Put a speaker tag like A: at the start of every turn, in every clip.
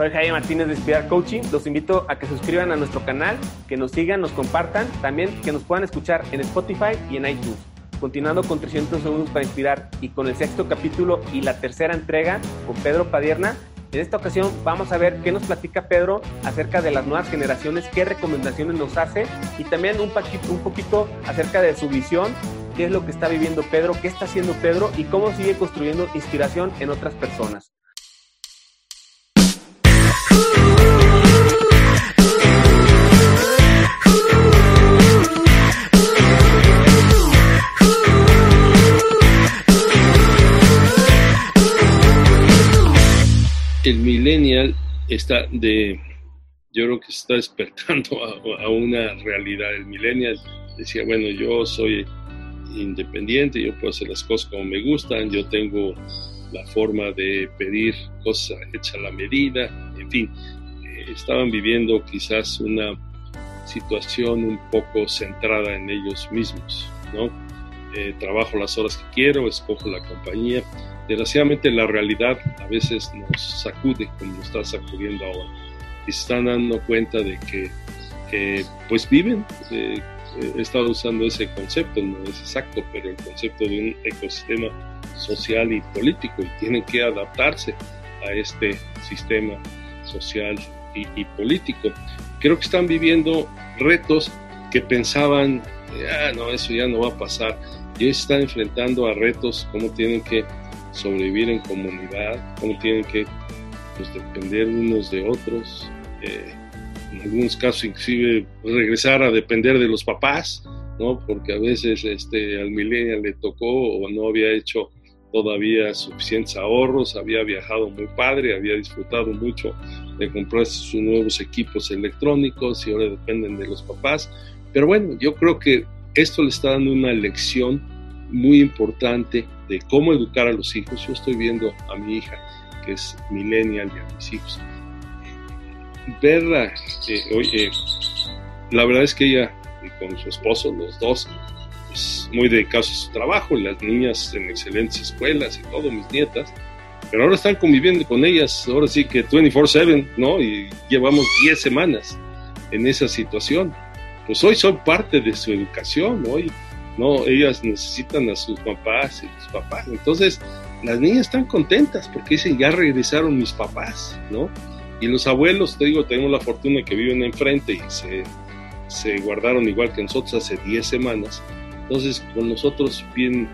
A: Soy Jaime Martínez de Inspirar Coaching. Los invito a que suscriban a nuestro canal, que nos sigan, nos compartan, también que nos puedan escuchar en Spotify y en iTunes. Continuando con 300 segundos para inspirar y con el sexto capítulo y la tercera entrega con Pedro Padierna, en esta ocasión vamos a ver qué nos platica Pedro acerca de las nuevas generaciones, qué recomendaciones nos hace y también un, poquito, un poquito acerca de su visión, qué es lo que está viviendo Pedro, qué está haciendo Pedro y cómo sigue construyendo inspiración en otras personas.
B: Millennial está de, yo creo que está despertando a, una realidad. El millennial decía, bueno, yo soy independiente, yo puedo hacer las cosas como me gustan, yo tengo la forma de pedir cosas hechas a la medida, en fin, eh, estaban viviendo quizás una situación un poco centrada en ellos mismos, ¿no? Eh, trabajo las horas que quiero, escojo la compañía, desgraciadamente la realidad a veces nos sacude como nos está sacudiendo ahora. Y están dando cuenta de que pues viven eh, he estado usando ese concepto no es exacto pero el concepto de un ecosistema social y político y tienen que adaptarse a este sistema social y, y político. Creo que están viviendo retos que pensaban ah, no eso ya no va a pasar y se están enfrentando a retos como tienen que sobrevivir en comunidad, cómo tienen que pues, depender unos de otros, eh, en algunos casos inclusive regresar a depender de los papás, ¿no? porque a veces este, al millennial le tocó o no había hecho todavía suficientes ahorros, había viajado muy padre, había disfrutado mucho de comprar sus nuevos equipos electrónicos y ahora dependen de los papás. Pero bueno, yo creo que esto le está dando una lección muy importante de cómo educar a los hijos. Yo estoy viendo a mi hija, que es millennial, y a mis hijos. Verla, eh, oye, la verdad es que ella con su esposo, los dos, pues, muy dedicados a su trabajo, las niñas en excelentes escuelas y todo, mis nietas, pero ahora están conviviendo con ellas, ahora sí que 24/7, ¿no? Y llevamos 10 semanas en esa situación. Pues hoy soy parte de su educación, hoy ¿no? Ellas necesitan a sus papás y sus papás. Entonces, las niñas están contentas porque dicen, ya regresaron mis papás, ¿no? Y los abuelos, te digo, tenemos la fortuna que viven enfrente y se, se guardaron igual que nosotros hace 10 semanas. Entonces, con nosotros bien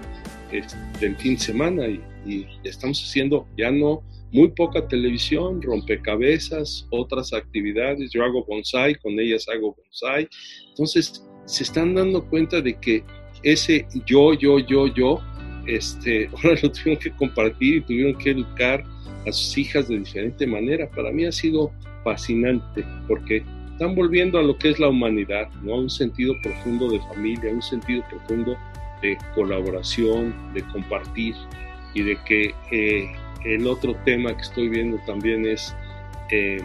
B: este, el fin de semana y estamos haciendo ya no muy poca televisión, rompecabezas, otras actividades. Yo hago bonsai, con ellas hago bonsai. Entonces, se están dando cuenta de que ese yo, yo, yo, yo, este, ahora lo tuvieron que compartir y tuvieron que educar a sus hijas de diferente manera. Para mí ha sido fascinante porque están volviendo a lo que es la humanidad, ¿no? Un sentido profundo de familia, un sentido profundo de colaboración, de compartir y de que eh, el otro tema que estoy viendo también es eh,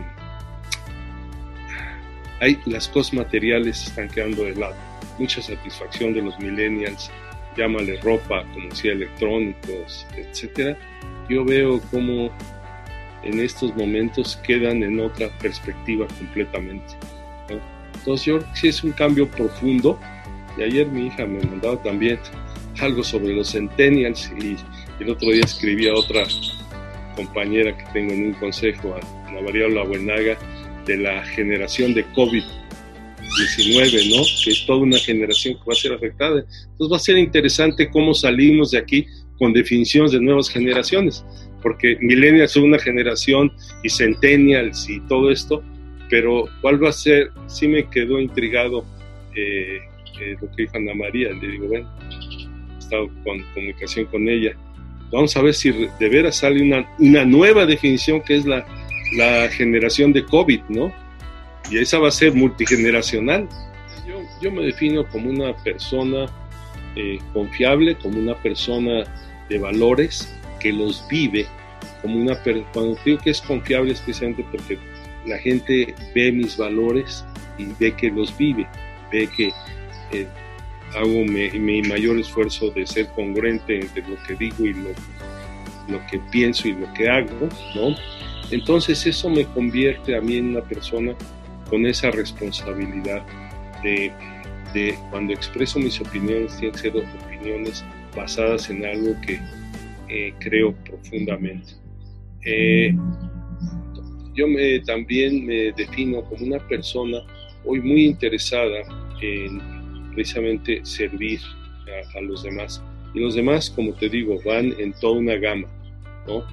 B: hay, las cosas materiales están quedando de lado mucha satisfacción de los millennials, llámale ropa, como decía, electrónicos, etcétera. Yo veo cómo en estos momentos quedan en otra perspectiva completamente. Entonces yo sí es un cambio profundo. Y ayer mi hija me mandaba también algo sobre los centennials y el otro día escribí a otra compañera que tengo en un consejo, a Ana María Buenaga, de la generación de COVID 19, ¿no? Que es toda una generación que va a ser afectada. Entonces va a ser interesante cómo salimos de aquí con definiciones de nuevas generaciones, porque millennials son una generación y centennials y todo esto, pero ¿cuál va a ser? Sí me quedó intrigado eh, eh, lo que dijo Ana María, le digo, bueno, he estado con comunicación con ella. Vamos a ver si de veras sale una, una nueva definición que es la, la generación de COVID, ¿no? y esa va a ser multigeneracional. Yo, me defino como una persona eh, confiable, como una persona de valores que los vive, como una cuando digo que es confiable especialmente porque la gente ve mis valores y ve que los vive, ve que eh, hago mi, mayor esfuerzo de ser congruente entre lo que digo y lo, lo que pienso y lo que hago, ¿no? Entonces eso me convierte a mí en una persona con esa responsabilidad de, de cuando expreso mis opiniones, tienen que ser opiniones basadas en algo que eh, creo profundamente. Eh, yo me, también me defino como una persona hoy muy interesada en precisamente servir a, los demás. Y los demás, como te digo, van en toda una gama, ¿no?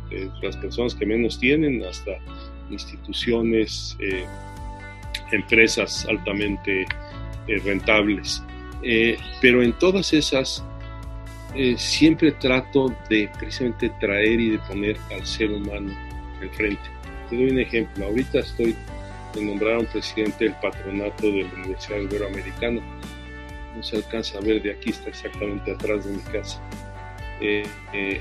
B: las personas que menos tienen hasta instituciones, eh, empresas altamente eh, rentables. Eh, pero en todas esas siempre trato de precisamente traer y de poner al ser humano enfrente. Te doy un ejemplo. Ahorita estoy de nombrar un presidente del patronato de la Universidad Iberoamericana no se alcanza a ver de aquí, está exactamente atrás de mi casa. Eh, eh,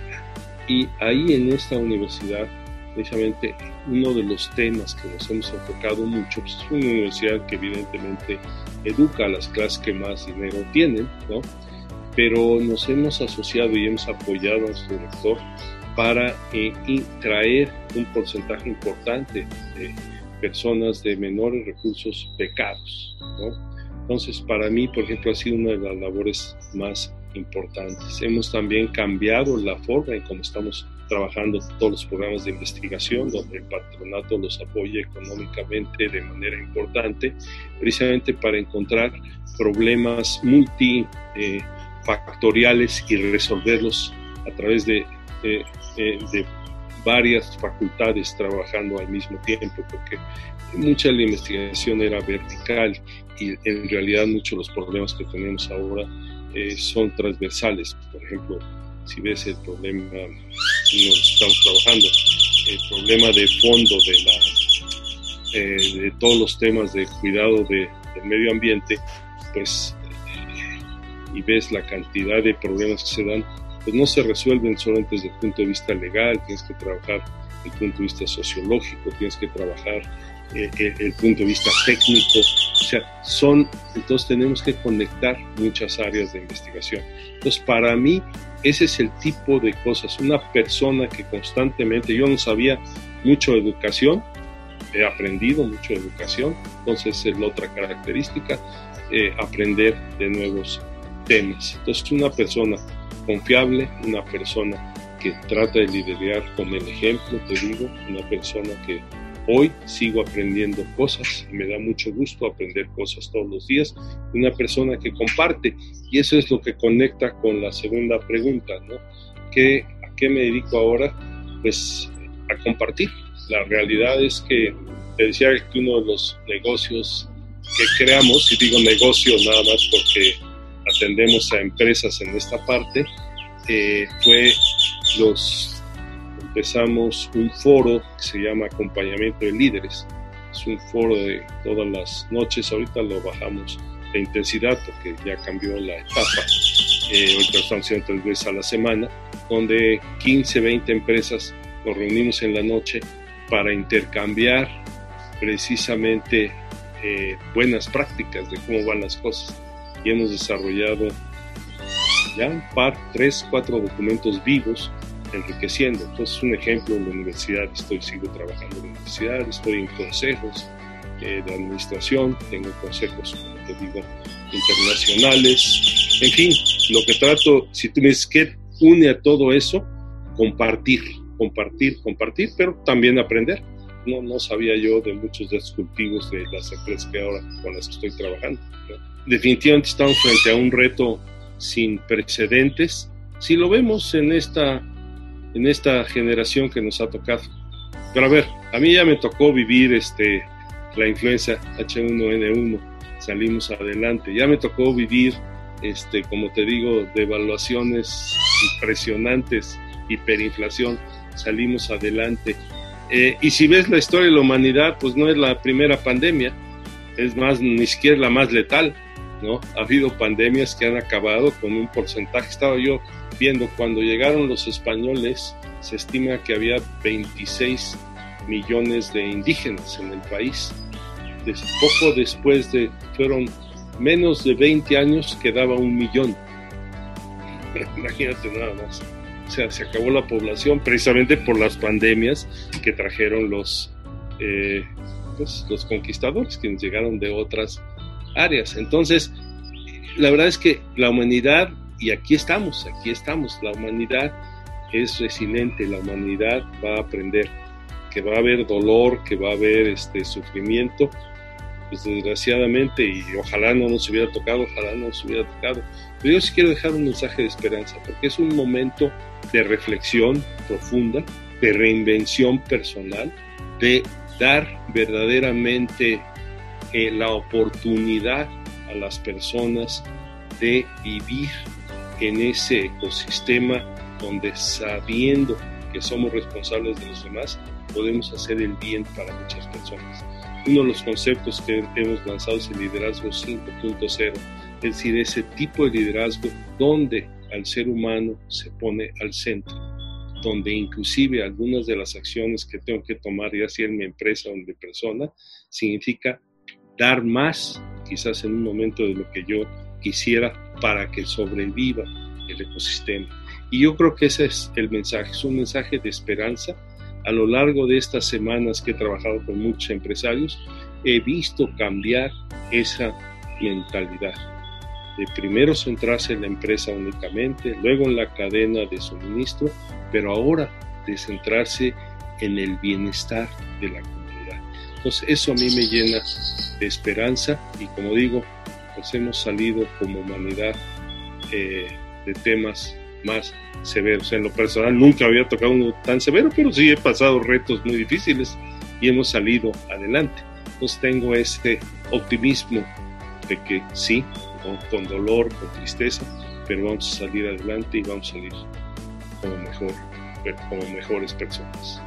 B: y ahí en esta universidad, precisamente uno de los temas que nos hemos enfocado mucho, pues, es una universidad que evidentemente educa a las clases que más dinero tienen, ¿no? pero nos hemos asociado y hemos apoyado a nuestro rector para eh, traer un porcentaje importante de personas de menores recursos becados, ¿no? Entonces, para mí, por ejemplo, ha sido una de las labores más importantes. Hemos también cambiado la forma en cómo estamos trabajando todos los programas de investigación, donde el patronato los apoya económicamente de manera importante, precisamente para encontrar problemas multifactoriales y resolverlos a través de, de, de varias facultades trabajando al mismo tiempo, porque mucha de la investigación era vertical y en realidad muchos de los problemas que tenemos ahora eh, son transversales. Por ejemplo, si ves el problema que estamos trabajando, el problema de fondo de, la, eh, de todos los temas de cuidado de, del medio ambiente, pues, y ves la cantidad de problemas que se dan, pues no se resuelven solamente desde el punto de vista legal, tienes que trabajar el punto de vista sociológico, tienes que trabajar eh, eh, el punto de vista técnico, o sea, son, entonces tenemos que conectar muchas áreas de investigación. Entonces, para mí, ese es el tipo de cosas, una persona que constantemente, yo no sabía mucho de educación, he aprendido mucho de educación, entonces es la otra característica, eh, aprender de nuevos temas. Entonces, una persona confiable, una persona que trata de liderar con el ejemplo, te digo, una persona que Hoy sigo aprendiendo cosas me da mucho gusto aprender cosas todos los días. Una persona que comparte y eso es lo que conecta con la segunda pregunta, ¿no? ¿Qué, ¿A qué me dedico ahora? Pues a compartir. La realidad es que te decía que uno de los negocios que creamos, y digo negocio nada más porque atendemos a empresas en esta parte, eh, fue los empezamos un foro que se llama Acompañamiento de Líderes. Es un foro de todas las noches, ahorita lo bajamos de intensidad porque ya cambió la etapa. Eh, ahorita estamos haciendo tres veces a la semana, donde 15, 20 empresas nos reunimos en la noche para intercambiar precisamente eh, buenas prácticas de cómo van las cosas. Y hemos desarrollado ya un par, tres, cuatro documentos vivos enriqueciendo. Entonces, un ejemplo, en la universidad, estoy, sigo trabajando en la universidad, estoy en consejos eh, de administración, tengo consejos, como te digo, internacionales, en fin, lo que trato, si tú me dices que une a todo eso, compartir, compartir, compartir, pero también aprender. No, no sabía yo de muchos de estos cultivos de las empresas que ahora con las que estoy trabajando. Definitivamente estamos frente a un reto sin precedentes. Si lo vemos en esta en esta generación que nos ha tocado. Pero a ver, a mí ya me tocó vivir este, la influenza H1N1, salimos adelante. Ya me tocó vivir, este, como te digo, devaluaciones impresionantes, hiperinflación, salimos adelante. Eh, y si ves la historia de la humanidad, pues no es la primera pandemia, es más, ni siquiera la más letal, Ha habido pandemias que han acabado con un porcentaje. Estaba yo viendo, cuando llegaron los españoles, se estima que había 26 millones de indígenas en el país. poco después de, fueron menos de 20 años, quedaba un millón. Imagínate nada más. O sea, se acabó la población precisamente por las pandemias que trajeron los, eh, pues, los conquistadores, quienes llegaron de otras áreas. Entonces, la verdad es que la humanidad, y aquí estamos, aquí estamos, la humanidad es resiliente, la humanidad va a aprender que va a haber dolor, que va a haber este sufrimiento, pues desgraciadamente, y ojalá no nos hubiera tocado, ojalá no nos hubiera tocado. Pero yo sí quiero dejar un mensaje de esperanza, porque es un momento de reflexión profunda, de reinvención personal, de dar verdaderamente la oportunidad a las personas de vivir en ese ecosistema donde sabiendo que somos responsables de los demás, podemos hacer el bien para muchas personas. Uno de los conceptos que hemos lanzado es el liderazgo 5.0, es decir, ese tipo de liderazgo donde al ser humano se pone al centro, donde inclusive algunas de las acciones que tengo que tomar, ya sea en mi empresa o en mi persona, significa dar más, quizás en un momento de lo que yo quisiera para que sobreviva el ecosistema. Y yo creo que ese es el mensaje, es un mensaje de esperanza. A lo largo de estas semanas que he trabajado con muchos empresarios, he visto cambiar esa mentalidad de primero centrarse en la empresa únicamente, luego en la cadena de suministro, pero ahora de centrarse en el bienestar de la comunidad. Entonces eso a mí me llena de esperanza y como digo, pues hemos salido como humanidad eh, de temas más severos. En lo personal nunca había tocado uno tan severo, pero sí he pasado retos muy difíciles y hemos salido adelante. Entonces tengo este optimismo de que sí, con, dolor, con tristeza, pero vamos a salir adelante y vamos a salir como, mejor, como mejores personas.